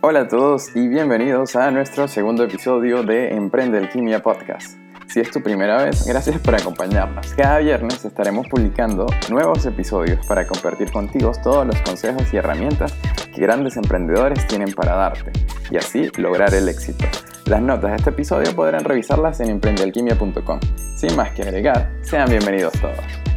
Hola a todos y bienvenidos a nuestro segundo episodio de Emprende Alquimia Podcast. Si es tu primera vez, gracias por acompañarnos. Cada viernes estaremos publicando nuevos episodios para compartir contigo todos los consejos y herramientas que grandes emprendedores tienen para darte y así lograr el éxito. Las notas de este episodio podrán revisarlas en emprendealquimia.com. Sin más que agregar, sean bienvenidos todos.